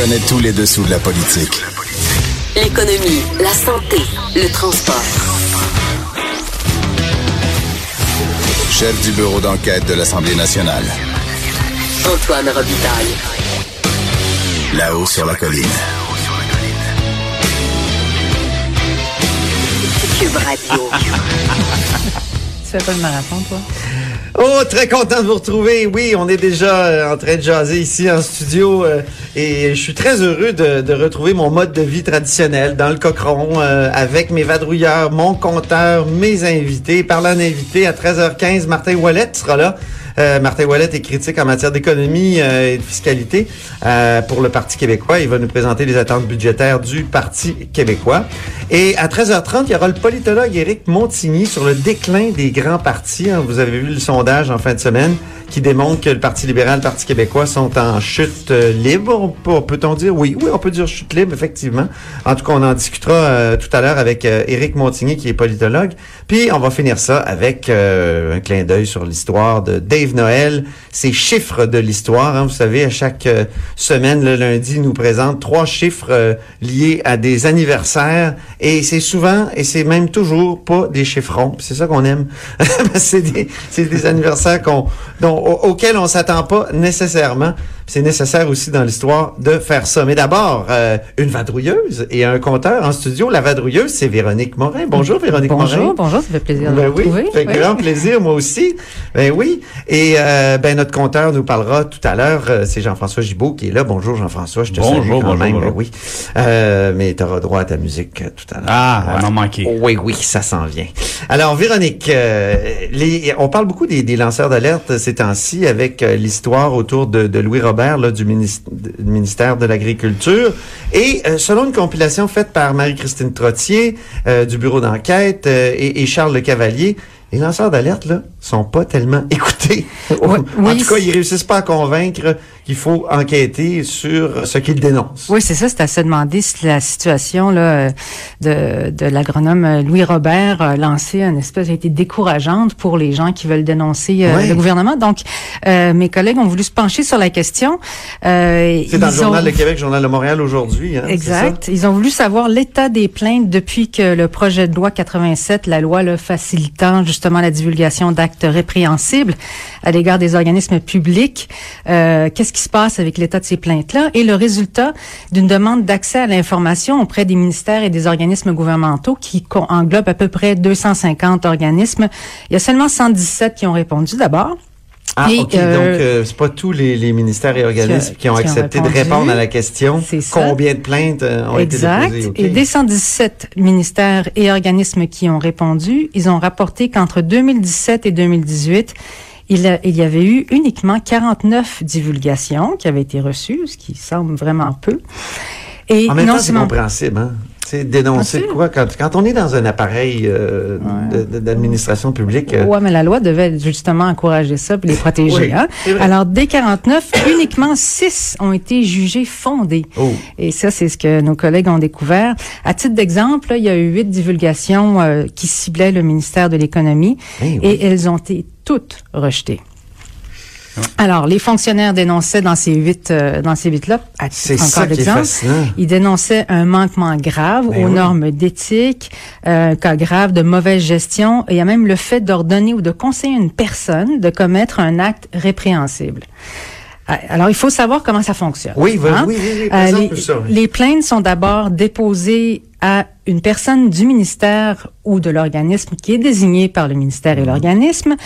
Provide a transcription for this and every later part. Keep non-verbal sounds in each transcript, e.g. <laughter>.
Connaît tous les dessous de la politique. L'économie, la santé, le transport. Chef du bureau d'enquête de l'Assemblée nationale. Antoine Robitaille. Là-haut sur la colline. Cube Radio. Tu fais pas le marathon, toi? Oh, très content de vous retrouver. Oui, on est déjà euh, en train de jaser ici en studio euh, et je suis très heureux de, retrouver mon mode de vie traditionnel dans le cochon euh, avec mes vadrouilleurs, mon compteur, mes invités. Parlant d'invités, à 13h15, Martin Wallet sera là. Euh, Martin Wallet est critique en matière d'économie euh, et de fiscalité euh, pour le Parti québécois. Il va nous présenter les attentes budgétaires du Parti québécois. Et à 13h30, il y aura le politologue Éric Montigny sur le déclin des grands partis. Hein. Vous avez vu le sondage en fin de semaine qui démontre que le Parti libéral, le Parti québécois sont en chute libre. Peut-on dire? Oui? Oui, on peut dire chute libre, effectivement. En tout cas, on en discutera tout à l'heure avec Éric Montigny, qui est politologue. Puis, on va finir ça avec un clin d'œil sur l'histoire de Dave Noël, ces chiffres de l'histoire. Hein, vous savez, à chaque euh, semaine, le lundi, nous présente trois chiffres euh, liés à des anniversaires. Et c'est souvent, et c'est même toujours pas des chiffrons. C'est ça qu'on aime. <laughs> c'est des, des anniversaires qu'on, dont, auxquels on s'attend pas nécessairement c'est nécessaire aussi dans l'histoire de faire ça. Mais d'abord, euh, une vadrouilleuse et un compteur en studio. La vadrouilleuse, c'est Véronique Morin. Bonjour Véronique Morin. Bonjour, bonjour, ça fait plaisir de ben vous oui, retrouver. Fait grand plaisir, moi aussi. Ben oui. Et euh, ben notre compteur nous parlera tout à l'heure. Euh, c'est Jean-François Gibault qui est là. Bonjour Jean-François, je te bonjour, salue quand bonjour, même. Bonjour. Ben oui. Euh, mais tu auras droit à ta musique tout à l'heure. Ah, on en manqué. Oui, oui, ça s'en vient. Alors Véronique, les, on parle beaucoup des, des lanceurs d'alerte ces temps-ci avec l'histoire autour de, de Louis Robert là, du ministère de l'Agriculture. Et euh, selon une compilation faite par Marie-Christine Trottier euh, du bureau d'enquête euh, et, et, Charles Le Cavalier, les lanceurs d'alerte là sont pas tellement <laughs> écoutés. Oui, en oui, tout cas, ils réussissent pas à convaincre qu'il faut enquêter sur ce qu'ils dénoncent. Oui, c'est ça. C'est à se demander si la situation là, de, de l'agronome Louis Robert a lancé une espèce a été décourageante pour les gens qui veulent dénoncer euh, le gouvernement. Donc, euh, mes collègues ont voulu se pencher sur la question. Euh, C'est dans le Journal ont- de Québec, Journal de Montréal aujourd'hui. Hein, Exact. Ils ont voulu savoir l'état des plaintes depuis que le projet de loi 87, la loi là, facilitant justement la divulgation d'actes répréhensibles à l'égard des organismes publics, euh, qu'est-ce qui se passe avec l'état de ces plaintes-là? Et le résultat d'une demande d'accès à l'information auprès des ministères et des organismes gouvernementaux qui englobe à peu près 250 organismes. Il y a seulement 117 qui ont répondu d'abord. Ah, OK. euh, donc, euh, c'est pas tous les, les ministères et organismes qui ont qui ont accepté de répondre à la question. C'est ça. Combien de plaintes euh, ont Exact. été déposées? OK. Et des 117 ministères et organismes qui ont répondu, ils ont rapporté qu'entre 2017 et 2018, il, a- il y avait eu uniquement 49 divulgations qui avaient été reçues, ce qui semble vraiment peu. Et En même non temps, c'est compréhensible, hein? Sais, dénoncer sûr. quoi? Quand, quand on est dans un appareil euh, d'administration publique, euh, Ouais, mais la loi devait justement encourager ça puis les <laughs> protéger. Oui, hein? c'est. Alors, des <coughs> 49, uniquement 6 ont été jugés fondés. Oh. Et ça, c'est ce que nos collègues ont découvert. À titre d'exemple, il y a eu huit divulgations euh, qui ciblaient le ministère de l'Économie oui. et elles ont été toutes rejetées. Alors, les fonctionnaires dénonçaient dans ces huit, euh, dans ces huit-là, c'est ça encore qui est d'exemple, fascinant. ils dénonçaient un manquement grave Ben aux oui. normes d'éthique, euh, un cas grave de mauvaise gestion, et il y a même le fait d'ordonner ou de conseiller une personne de commettre un acte répréhensible. Ah, Alors, il faut savoir comment ça fonctionne. Oui, oui, hein? oui, oui, oui, Euh, les, ça, oui. les plaintes sont d'abord déposées à une personne du ministère ou de l'organisme qui est désigné par le ministère et l'organisme.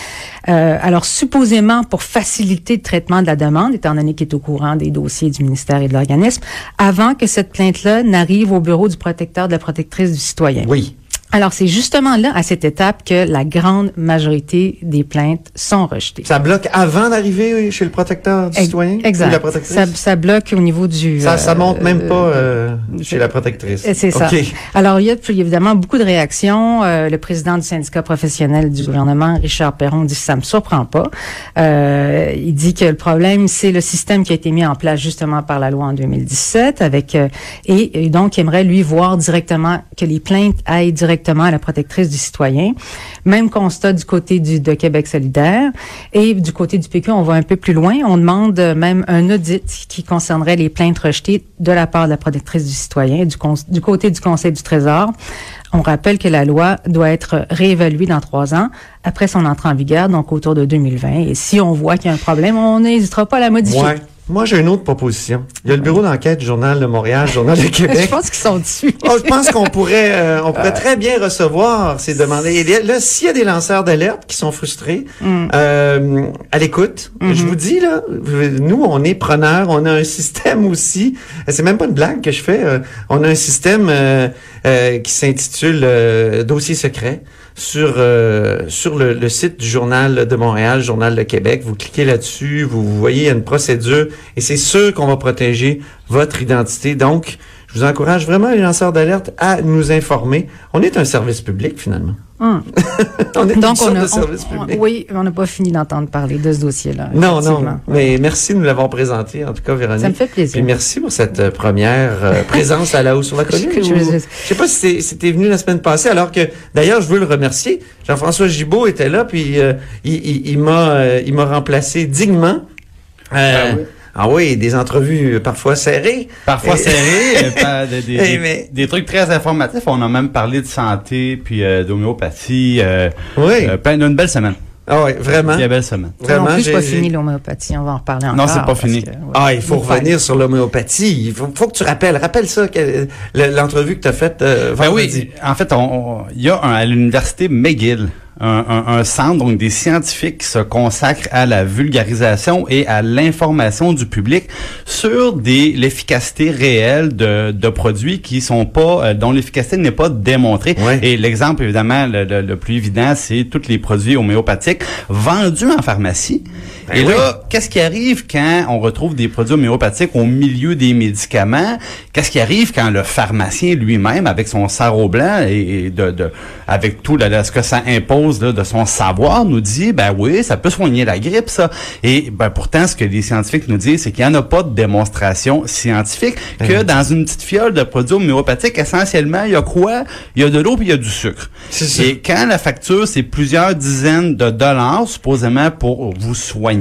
Euh, alors, supposément pour faciliter le traitement de la demande, étant donné qu'il est au courant des dossiers du ministère et de l'organisme, avant que cette plainte-là n'arrive au bureau du protecteur, de la protectrice du citoyen. oui. Alors, c'est justement là, à cette étape, que la grande majorité des plaintes sont rejetées. Ça bloque avant d'arriver chez le protecteur du citoyen Exact. ou la protectrice? Ça, ça bloque au niveau du... Ça, ça euh, monte même pas euh, euh, chez la protectrice. C'est ça. OK. Alors, il y a évidemment beaucoup de réactions. Euh, le président du syndicat professionnel du gouvernement, Richard Perron, dit ça me surprend pas. Euh, il dit que le problème, c'est le système qui a été mis en place justement par la loi en 2017, avec euh, et, et donc il aimerait lui voir directement que les plaintes aillent directement à la protectrice du citoyen. Même constat du côté du de Québec solidaire et du côté du PQ, on va un peu plus loin. On demande même un audit qui concernerait les plaintes rejetées de la part de la protectrice du citoyen, du, du côté du Conseil du Trésor. On rappelle que la loi doit être réévaluée dans trois ans après son entrée en vigueur, donc autour de 2020. Et si on voit qu'il y a un problème, on n'hésitera pas à la modifier. Ouais. Moi, j'ai une autre proposition. Il y a le bureau d'enquête du Journal de Montréal, Journal de <laughs> Je Québec. pense qu'ils sont dessus. Oh, je pense qu'on pourrait, euh, on pourrait très bien recevoir ces demandes. Et là, s'il y a des lanceurs d'alerte qui sont frustrés, Mm. euh, à l'écoute, Mm-hmm. je vous dis là, nous, on est preneurs, on a un système aussi. C'est même pas une blague que je fais. euh, on a un système euh, euh, qui s'intitule euh, Dossier secret sur euh, sur le, site du journal de Montréal, Journal de Québec. Vous cliquez là-dessus, vous, vous voyez il y a une procédure et c'est sûr qu'on va protéger votre identité. Donc, je vous encourage vraiment les lanceurs d'alerte à nous informer. On est un service public finalement. Hum. <laughs> on est une Donc, on a, de service on- public. oui, on n'a pas fini d'entendre parler de ce dossier-là. Non, non, mais merci de nous l'avoir présenté, en tout cas, Véronique. Ça me fait plaisir. Puis merci pour cette euh, première euh, présence à la hausse sur la colline. <laughs> Je- Je sais pas si t'es venu la semaine passée, alors que, d'ailleurs, je veux le remercier. Jean-François Gibault était là, puis euh, il, il- il m'a euh, il m'a remplacé dignement. Euh, Ah oui? Ah oui, des entrevues euh, parfois serrées. Parfois Et- <laughs> serré, euh, pas- des, des- Eh, des- mais- des trucs très informatifs. On a même parlé de santé, puis euh, d'homéopathie. Euh, Oui. euh, plein d'une belle semaine. Ah oui, vraiment. Une belle semaine. Ça non Vraiment, plus, pas fini l'homéopathie. On va en reparler encore. Non, c'est pas fini. que, ouais. Ah, il faut revenir sur l'homéopathie. Il faut, faut que tu rappelles. Rappelle ça, l'entrevue que tu as faite euh, Ben vendredi. oui, en fait, il y a un- à l'université McGill un, un- un centre donc des scientifiques qui se consacrent à la vulgarisation et à l'information du public sur des l'efficacité réelle de, de produits qui sont pas euh, dont l'efficacité n'est pas démontrée. Ouais. Et l'exemple évidemment le, le- le plus évident, c'est tous les produits homéopathiques vendus en pharmacie. Ben et oui. là, qu'est-ce qui arrive quand on retrouve des produits homéopathiques au milieu des médicaments? Qu'est-ce qui arrive quand le pharmacien lui-même, avec son sarrau blanc et, et de, de- avec tout là, là, ce que ça impose là, de son savoir, nous dit, ben oui, ça peut soigner la grippe, ça. Et ben pourtant, ce que les scientifiques nous disent, c'est qu'il n'y en a pas de démonstration scientifique que dans une petite fiole de produits homéopathiques, essentiellement, il y a quoi? Il y a de l'eau puis il y a du sucre. C'est ça. Et quand la facture, c'est plusieurs dizaines de dollars, supposément, pour vous soigner,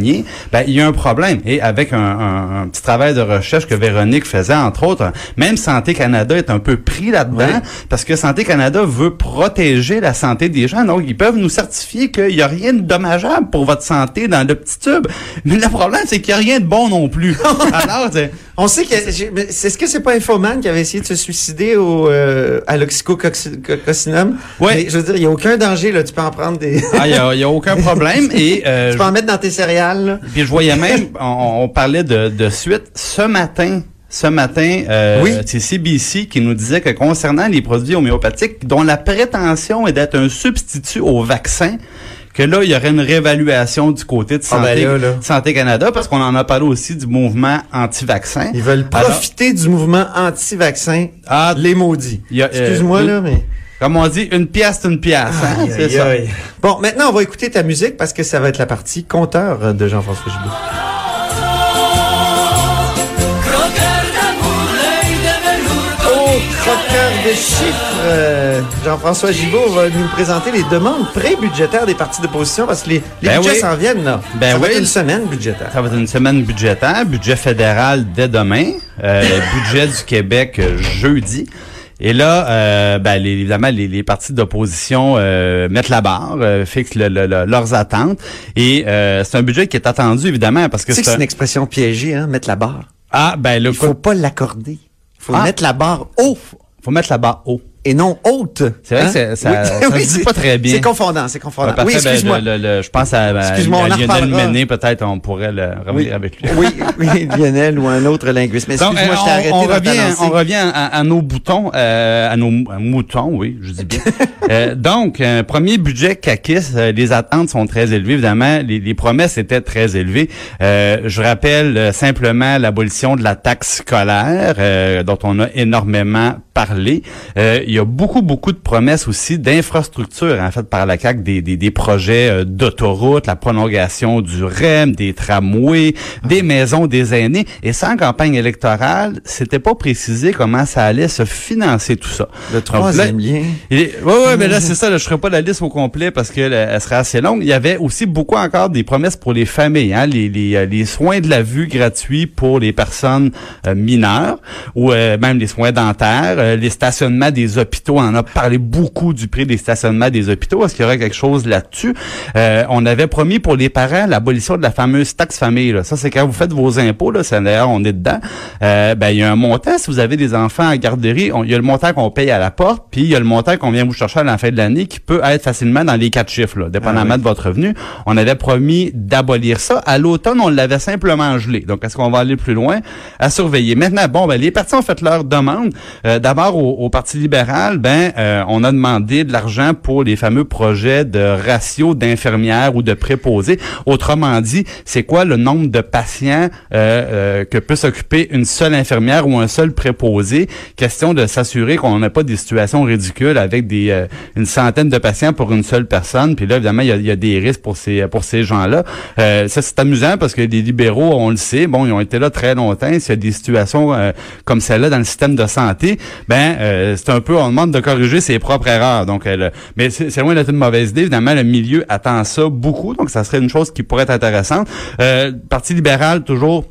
ben, il y a un problème. Et avec un, un- un petit travail de recherche que Véronique faisait, entre autres, même Santé Canada est un peu pris là-dedans, parce que Santé Canada veut protéger la santé des gens. Donc, ils peuvent nous certifier qu'il n'y a rien de dommageable pour votre santé dans le petit tube. Mais le problème, c'est qu'il n'y a rien de bon non plus. <laughs> Alors, On sait que j'ai- mais c'est ce que c'est pas Infoman qui avait essayé de se suicider au euh, à l'oxycocinum. Ouais. Mais je veux dire, il y a aucun danger là, tu peux en prendre des ah, il n'y a, aucun problème. Et, euh, <laughs> tu peux en mettre dans tes céréales. Puis je voyais même, <laughs> on, on parlait de, de suite ce matin. Ce matin, euh, Oui. c'est CBC qui nous disait que concernant les produits homéopathiques dont la prétention est d'être un substitut au vaccin, que là, il y aurait une réévaluation du côté de Ah ben Santé, là, là. Santé Canada, parce qu'on en a parlé aussi du mouvement anti-vaccin. Ils veulent Alors, profiter du mouvement anti-vaccin. Ah, les maudits. euh, Excuse-moi là, mais. Comme on dit, une pièce, c'est une pièce. hein, Aïe, c'est aïe, ça. aïe. Bon, maintenant on va écouter ta musique parce que ça va être la partie compteur de Jean-François Gibault. Oh, croqueur de chiffres! Euh, Jean-François Gibault va nous présenter les demandes pré-budgétaires des partis d'opposition parce que les, les Ben budgets oui. s'en viennent, là. Ben ça va oui. être une semaine budgétaire. Ça va être une semaine budgétaire, budget fédéral dès demain, euh, <laughs> budget du Québec euh, jeudi. Et là, euh, ben, les- évidemment, les, les partis d'opposition euh, mettent la barre, euh, fixent le- le- le- leurs attentes. Et euh, c'est un budget qui est attendu, évidemment, parce que c'est c'est un... une expression piégée, hein, mettre la barre. Ah, ben, le Il faut pas l'accorder. Il faut Ah. mettre la barre haut. faut mettre la barre haut. Et non haute. C'est vrai Hein? que ça- ça- <laughs> ça se dit c'est- pas très bien. C'est confondant, c'est confondant. Parfait, oui, ben, excuse-moi. le- le- le- je pense à, à- on à en Lionel. Méné, peut-être on pourrait le revenir Oui. avec lui. oui, oui, Lionel ou un autre linguiste. Mais excuse-moi, euh, je t'ai arrêté on, revient, on revient à, à nos boutons, euh, à nos mou- moutons, oui, je dis bien. <laughs> Euh, donc, un premier budget euh, les attentes sont très élevées, évidemment, les, les promesses étaient très élevées. Je rappelle simplement l'abolition de la taxe scolaire, dont on a énormément parlé. Euh, y a beaucoup, beaucoup de promesses aussi d'infrastructures, en fait, par la CAC, des, des, des projets euh, d'autoroutes, la prolongation du REM, des tramways, des maisons des aînés. Et sans campagne électorale, c'était pas précisé comment ça allait se financer tout ça. Le troisième lien. il ouais, ouais, mais là, c'est ça, là, je ferai pas la liste au complet parce que là, elle serait assez longue. Il y avait aussi beaucoup encore des promesses pour les familles, hein, les, les, euh, les soins de la vue gratuits pour les personnes euh, mineures ou euh, même les soins dentaires, euh, les stationnements des hôpitaux. On en a parlé beaucoup du prix des stationnements des hôpitaux. Est-ce qu'il y aurait quelque chose là-dessus? Euh, on avait promis pour les parents l'abolition de la fameuse taxe famille. Là. Ça, c'est quand vous faites vos impôts, là, c'est d'ailleurs, on est dedans. Euh, ben, il y a un montant, si vous avez des enfants en garderie, on- il y a le montant qu'on paye à la porte, puis il y a le montant qu'on vient vous chercher à la fin de l'année qui peut être facilement dans les quatre chiffres, là, dépendamment Ah oui. de votre revenu. On avait promis d'abolir ça. À l'automne, on l'avait simplement gelé. Donc, est-ce qu'on va aller plus loin? À surveiller. Maintenant, bon, ben, les partis ont fait leur demande. Euh, D'abord, au, au Parti libéral, ben, euh, on a demandé de l'argent pour les fameux projets de ratio d'infirmières ou de préposés. Autrement dit, c'est quoi le nombre de patients euh, euh, que peut s'occuper une seule infirmière ou un seul préposé? Question de s'assurer qu'on n'a pas des situations ridicules avec des une centaine de patients pour une seule personne. Puis là, évidemment, il y a, des risques pour ces pour ces gens-là. Ça, c'est amusant parce que les libéraux, on le sait, bon, ils ont été là très longtemps. S'il y a des situations comme celle-là dans le système de santé, ben c'est un peu, on demande de corriger ses propres erreurs. Donc, euh, le- mais c'est loin d'être une mauvaise idée. Évidemment, le milieu attend ça beaucoup, donc ça serait une chose qui pourrait être intéressante. Euh, Parti libéral, toujours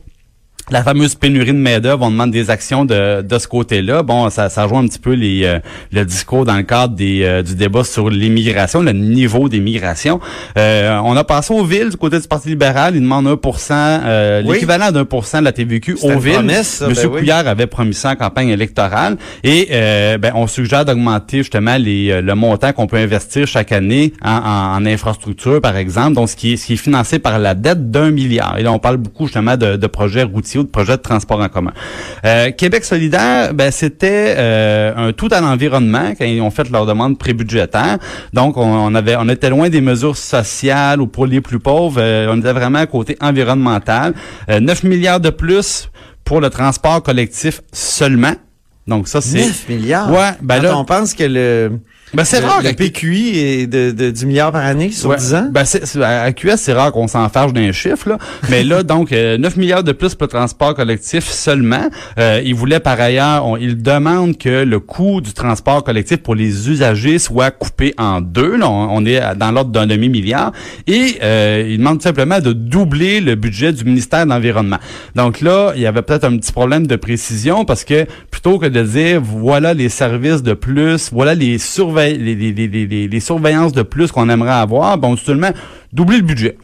la fameuse pénurie de main-d'œuvre, on demande des actions de, de ce côté-là. Bon, ça, ça rejoint un petit peu les, euh, le discours dans le cadre des, euh, du débat sur l'immigration, le niveau des migrations. Euh, on a passé aux villes du côté du Parti libéral. Ils demandent 1 euh, Oui. l'équivalent d'un pour cent de la TVQ aux villes. promesse, ça, Monsieur ben oui. Couillard avait promis ça en campagne électorale. Et euh, ben, on suggère d'augmenter justement les, le montant qu'on peut investir chaque année en, en, en infrastructure, par exemple, donc ce qui est, ce qui est financé par la dette d'un milliard. Et là, on parle beaucoup justement de, de projets routiers de projets de transport en commun. Euh, Québec solidaire, ben, c'était euh, un tout à l'environnement quand ils ont fait leur demande prébudgétaire. Donc, on, on avait, on était loin des mesures sociales ou pour les plus pauvres. Euh, on était vraiment à côté environnemental. Euh, 9 milliards de plus pour le transport collectif seulement. Donc ça, c'est... 9 milliards? Ouais, ben Quand là- on pense que le, Ben, c'est rare le PQI est de, de 10 milliards par année sur Ouais. 10 ans. Ben, c'est, à QS, c'est rare qu'on s'en fâche d'un chiffre, là. Mais là, donc, euh, 9 milliards de plus pour le transport collectif seulement. Euh, ils voulaient par ailleurs, on, ils demandent que le coût du transport collectif pour les usagers soit coupé en deux. Là, on, on est dans l'ordre d'un demi-milliard. Et euh, ils demandent simplement de doubler le budget du ministère de l'Environnement. Donc là, il y avait peut-être un petit problème de précision parce que plutôt que de dire voilà les services de plus, voilà les, surveil les, les, les, les, les surveillances de plus qu'on aimerait avoir, bon, seulement doubler le budget.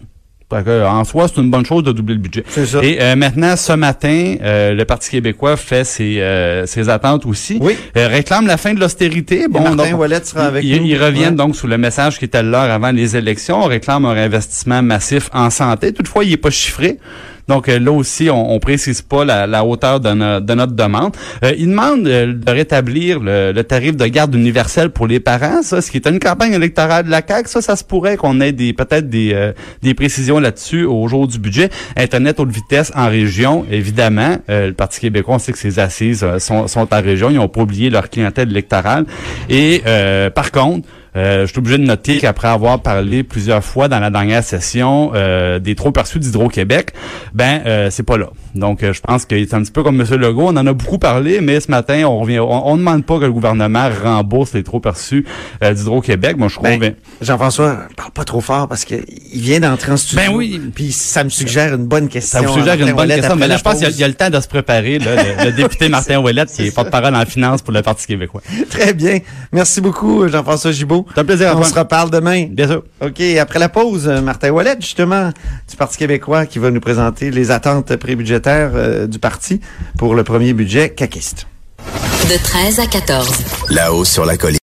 Que, en soi, c'est une bonne chose de doubler le budget. C'est ça. Et euh, maintenant, ce matin, euh, le Parti québécois fait ses, euh, ses attentes aussi. Oui. Réclame la fin de l'austérité. Et Martin Ouellet sera avec ils, nous. Ils reviennent Ouais. donc sous le message qui était le leur avant les élections. On réclame un investissement massif en santé. Toutefois, il n'est pas chiffré. Donc euh, là aussi, on, on précise pas la, la hauteur de, de notre demande. Euh, il demande euh, de rétablir le, le tarif de garde universel pour les parents. Ça, ce qui est une campagne électorale de la CAQ, ça, ça se pourrait qu'on ait des peut-être des, euh, des précisions là-dessus au jour du budget. Internet haute vitesse en région, évidemment. Euh, le Parti québécois, on sait que ses assises euh, sont, sont en région. Ils n'ont pas oublié leur clientèle électorale. Et par contre, euh, je suis obligé de noter qu'après avoir parlé plusieurs fois dans la dernière session euh, des trop perçus d'Hydro-Québec, ben euh, c'est pas là. Donc euh, je pense que c'est un petit peu comme M. Legault, on en a beaucoup parlé, mais ce matin on revient, on, on demande pas que le gouvernement rembourse les trop perçus euh, d'Hydro-Québec. Moi je trouve Ben, Jean-François, parle pas trop fort parce que il vient d'entrer en studio. Ben oui. Puis ça me suggère une bonne question. ça vous suggère une bonne question, mais là je pense qu'il y a- y, le temps de se préparer. Là, le, le député <laughs> Martin Ouellet qui est porte-parole en finance pour le Parti québécois. Très bien. Merci beaucoup, Jean-François Gibault. C'est un plaisir, On se reparle demain. Bien sûr. OK, après la pause, euh, Martin Wallet, justement, du Parti québécois, qui va nous présenter les attentes prébudgétaires euh, du parti pour le premier budget caquiste. De 13 à 14. Là-haut sur la colline.